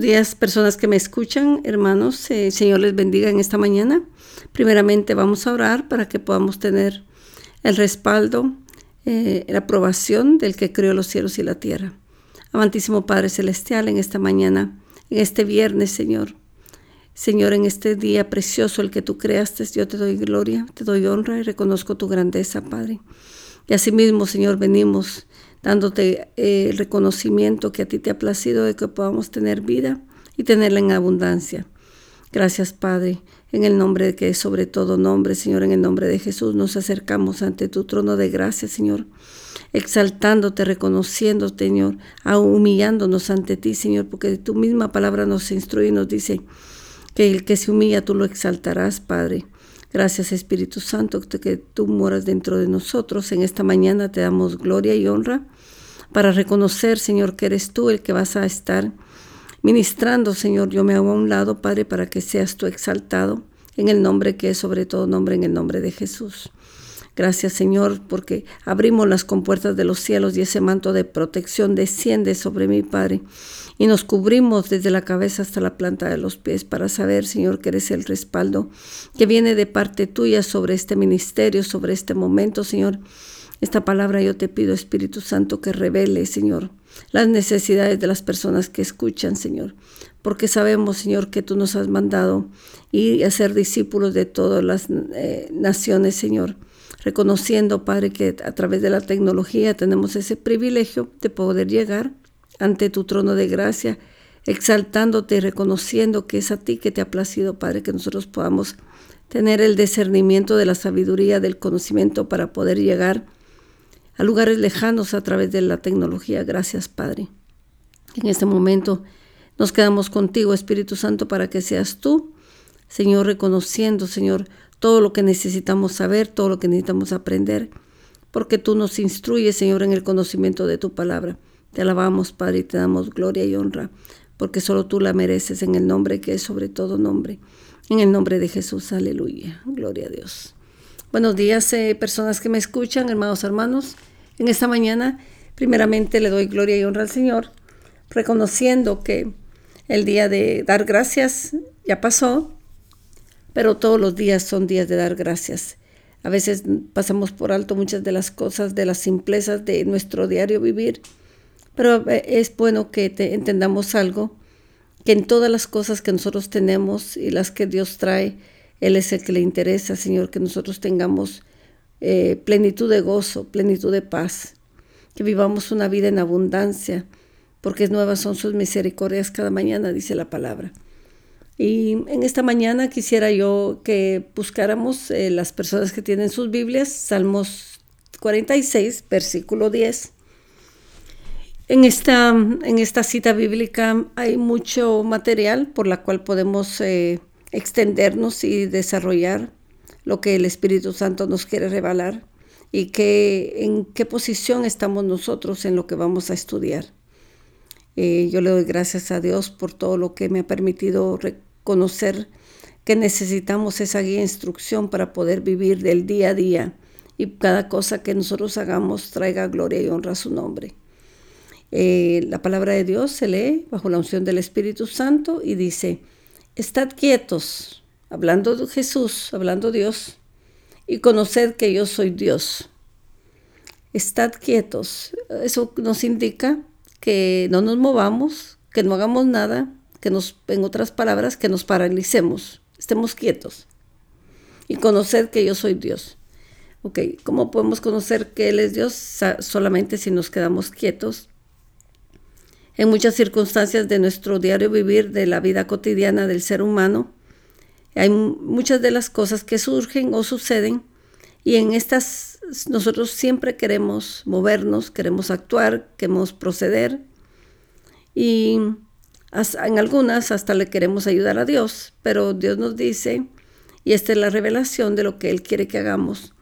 Días, personas que me escuchan, hermanos. Eh, Señor les bendiga en esta mañana. Primeramente vamos a orar para que podamos tener el respaldo, eh, la aprobación del que creó los cielos y la tierra. Amantísimo Padre Celestial, en esta mañana, en este viernes, Señor. Señor, en este día precioso, el que tú creaste, yo te doy gloria, te doy honra y reconozco tu grandeza, Padre. Y asimismo, Señor, venimos dándote eh, el reconocimiento que a ti te ha placido de que podamos tener vida y tenerla en abundancia. Gracias, Padre, en el nombre de que es sobre todo nombre, Señor, en el nombre de Jesús, nos acercamos ante tu trono de gracia, Señor, exaltándote, reconociéndote, Señor, humillándonos ante ti, Señor, porque tu misma palabra nos instruye y nos dice que el que se humilla tú lo exaltarás, Padre. Gracias Espíritu Santo que tú moras dentro de nosotros. En esta mañana te damos gloria y honra para reconocer, Señor, que eres tú el que vas a estar ministrando, Señor. Yo me hago a un lado, Padre, para que seas tú exaltado en el nombre que es sobre todo nombre, en el nombre de Jesús. Gracias Señor, porque abrimos las compuertas de los cielos y ese manto de protección desciende sobre mi Padre. Y nos cubrimos desde la cabeza hasta la planta de los pies para saber, Señor, que eres el respaldo que viene de parte tuya sobre este ministerio, sobre este momento, Señor. Esta palabra yo te pido, Espíritu Santo, que revele, Señor, las necesidades de las personas que escuchan, Señor, porque sabemos, Señor, que tú nos has mandado y a ser discípulos de todas las eh, naciones, Señor reconociendo, Padre, que a través de la tecnología tenemos ese privilegio de poder llegar ante tu trono de gracia, exaltándote y reconociendo que es a ti que te ha placido, Padre, que nosotros podamos tener el discernimiento de la sabiduría, del conocimiento para poder llegar a lugares lejanos a través de la tecnología. Gracias, Padre. En este momento nos quedamos contigo, Espíritu Santo, para que seas tú, Señor, reconociendo, Señor, todo lo que necesitamos saber, todo lo que necesitamos aprender, porque tú nos instruyes, Señor, en el conocimiento de tu palabra. Te alabamos, Padre, y te damos gloria y honra, porque solo tú la mereces en el nombre que es sobre todo nombre. En el nombre de Jesús, aleluya. Gloria a Dios. Buenos días, eh, personas que me escuchan, hermanos, hermanos. En esta mañana, primeramente le doy gloria y honra al Señor, reconociendo que el día de dar gracias ya pasó, pero todos los días son días de dar gracias. A veces pasamos por alto muchas de las cosas, de las simplezas de nuestro diario vivir, pero eh, es bueno que entendamos algo, que en todas las cosas que nosotros tenemos y las que Dios trae, Él es el que le interesa, Señor, que nosotros tengamos eh, plenitud de gozo, plenitud de paz, que vivamos una vida en abundancia, porque nuevas son sus misericordias cada mañana, dice la palabra. Y en esta mañana quisiera yo que buscáramos eh, las personas que tienen sus Biblias, Salmos 46, versículo 10. En esta, en esta cita bíblica hay mucho material por la cual podemos eh, extendernos y desarrollar lo que el Espíritu Santo nos quiere revelar y que, en qué posición estamos nosotros en lo que vamos a estudiar. Eh, yo le doy gracias a Dios por todo lo que me ha permitido conocer que necesitamos esa guía e instrucción para poder vivir del día a día y cada cosa que nosotros hagamos traiga gloria y honra a su nombre. Eh, la palabra de Dios se lee bajo la unción del Espíritu Santo y dice, estad quietos, hablando de Jesús, hablando Dios, y conoced que yo soy Dios. Estad quietos. Eso nos indica que no nos movamos, que no hagamos nada, que nos, en otras palabras, que nos paralicemos, estemos quietos y conocer que yo soy Dios. Ok, ¿cómo podemos conocer que Él es Dios? Solamente si nos quedamos quietos. En muchas circunstancias de nuestro diario vivir, de la vida cotidiana del ser humano, hay muchas de las cosas que surgen o suceden y en estas nosotros siempre queremos movernos, queremos actuar, queremos proceder y en algunas hasta le queremos ayudar a Dios, pero Dios nos dice, y esta es la revelación de lo que Él quiere que hagamos,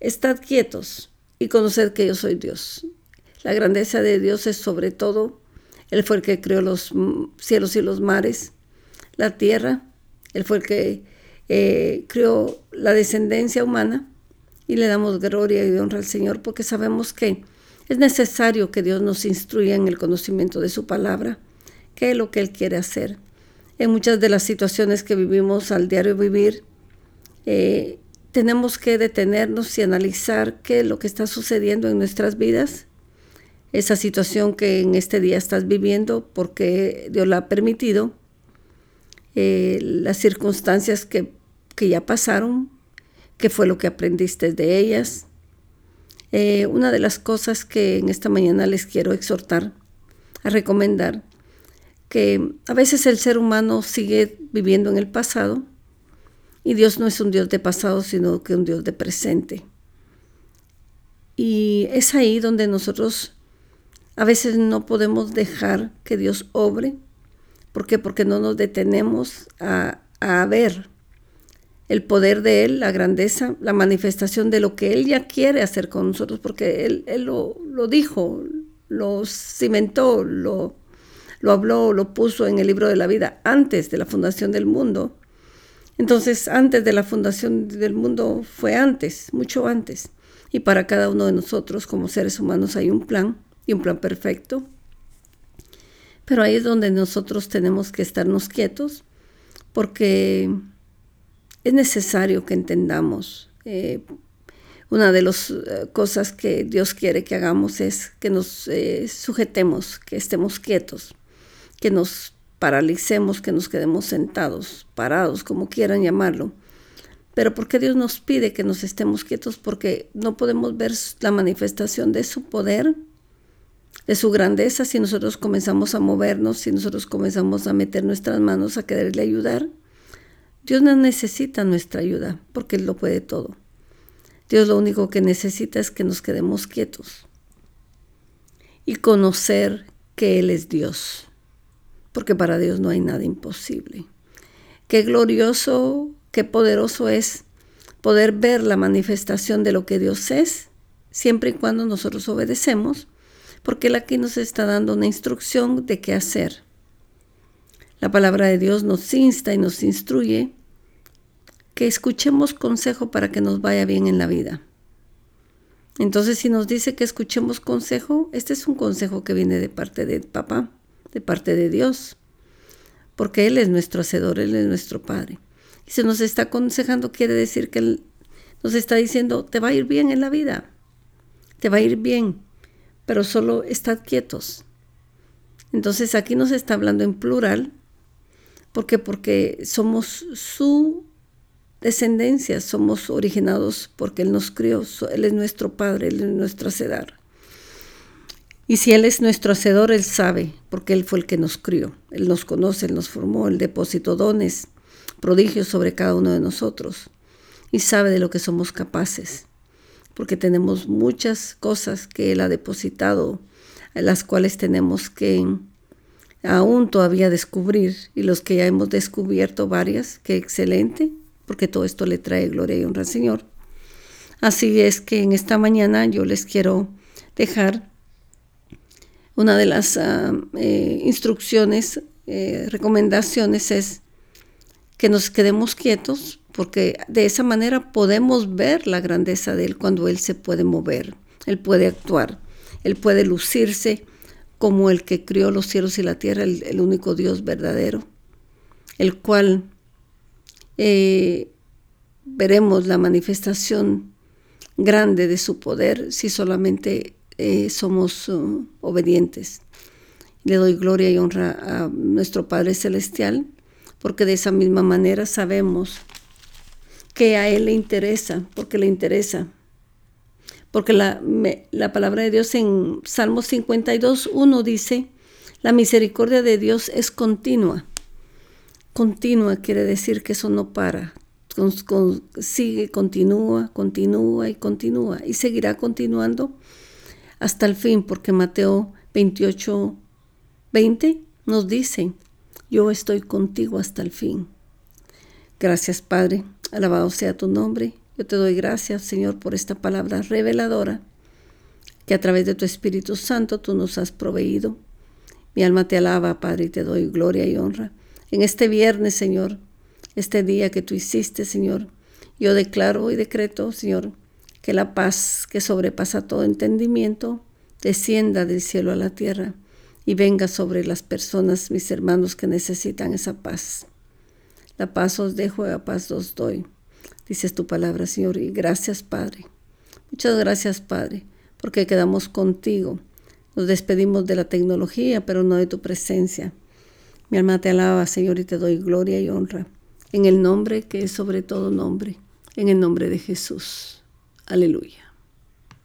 estad quietos y conoced que yo soy Dios. La grandeza de Dios es sobre todo, Él fue el que creó los cielos y los mares, la tierra, Él fue el que eh, creó la descendencia humana y le damos gloria y honra al Señor porque sabemos que es necesario que Dios nos instruya en el conocimiento de su palabra qué es lo que Él quiere hacer. En muchas de las situaciones que vivimos al diario vivir, eh, tenemos que detenernos y analizar qué es lo que está sucediendo en nuestras vidas, esa situación que en este día estás viviendo, porque Dios la ha permitido, eh, las circunstancias que, que, ya pasaron, qué fue lo que aprendiste de ellas. Eh, una de las cosas que en esta mañana les quiero exhortar, a recomendar, que a veces el ser humano sigue viviendo en el pasado y Dios no es un Dios de pasado, sino que un Dios de presente. Y es ahí donde nosotros a veces no podemos dejar que Dios obre. ¿Por qué? Porque no nos detenemos a, a ver el poder de Él, la grandeza, la manifestación de lo que Él ya quiere hacer con nosotros, porque Él, él lo, lo, dijo, lo cimentó, lo, lo habló, lo puso en el libro de la vida antes de la fundación del mundo. Entonces, antes de la fundación del mundo fue antes, mucho antes. Y para cada uno de nosotros como seres humanos hay un plan y un plan perfecto. Pero ahí es donde nosotros tenemos que estarnos quietos porque es necesario que entendamos. Eh, una de las eh, cosas que Dios quiere que hagamos es que nos eh, sujetemos, que estemos quietos, que nos paralicemos, que nos quedemos sentados, parados, como quieran llamarlo. Pero ¿por qué Dios nos pide que nos estemos quietos? Porque no podemos ver la manifestación de su poder, de su grandeza, si nosotros comenzamos a movernos, si nosotros comenzamos a meter nuestras manos a quererle ayudar. Dios no necesita nuestra ayuda, porque Él lo puede todo. Dios lo único que necesita es que nos quedemos quietos y conocer que Él es Dios porque para Dios no hay nada imposible. Qué glorioso, qué poderoso es poder ver la manifestación de lo que Dios es, siempre y cuando nosotros obedecemos, porque Él aquí nos está dando una instrucción de qué hacer. La palabra de Dios nos insta y nos instruye que escuchemos consejo para que nos vaya bien en la vida. Entonces, si nos dice que escuchemos consejo, este es un consejo que viene de parte de papá de parte de Dios, porque Él es nuestro hacedor, Él es nuestro Padre. Y se nos está aconsejando, quiere decir que Él nos está diciendo, te va a ir bien en la vida, te va a ir bien, pero solo estad quietos. Entonces aquí nos está hablando en plural, porque porque somos su descendencia, somos originados porque Él nos crió, Él es nuestro Padre, Él es nuestro hacedor. Y si Él es nuestro hacedor, Él sabe, porque Él fue el que nos crió. Él nos conoce, Él nos formó, Él depositó dones, prodigios sobre cada uno de nosotros. Y sabe de lo que somos capaces, porque tenemos muchas cosas que Él ha depositado, las cuales tenemos que aún todavía descubrir. Y los que ya hemos descubierto varias, qué excelente, porque todo esto le trae gloria y honra al Señor. Así es que en esta mañana yo les quiero dejar una de las ah, eh, instrucciones, eh, recomendaciones es que nos quedemos quietos porque de esa manera podemos ver la grandeza de Él cuando Él se puede mover, Él puede actuar, Él puede lucirse como el que crió los cielos y la tierra, el, único Dios verdadero, el cual eh, veremos la manifestación grande de su poder si solamente eh, somos uh, obedientes. Le doy gloria y honra a nuestro Padre Celestial, porque de esa misma manera sabemos que a Él le interesa, porque le interesa. Porque la, la palabra de Dios en Salmos 52, 1 dice, la misericordia de Dios es continua. Continua quiere decir que eso no para, sigue, continúa, continúa y continúa y seguirá continuando hasta el fin, porque Mateo 28, 20 nos dice, yo estoy contigo hasta el fin. Gracias Padre, alabado sea tu nombre. Yo te doy gracias Señor por esta palabra reveladora que a través de tu Espíritu Santo tú nos has proveído. Mi alma te alaba, Padre, y te doy gloria y honra. En este viernes, Señor, este día que tú hiciste, Señor, yo declaro y decreto, Señor, que la paz que sobrepasa todo entendimiento descienda del cielo a la tierra y venga sobre las personas, mis hermanos, que necesitan esa paz. La paz os dejo, la paz os doy. Dices tu palabra, Señor, y gracias, Padre. Muchas gracias, Padre, porque quedamos contigo. Nos despedimos de la tecnología, pero no de tu presencia. Mi alma te alaba, Señor, y te doy gloria y honra. En el nombre que es sobre todo nombre, en el nombre de Jesús. Aleluya.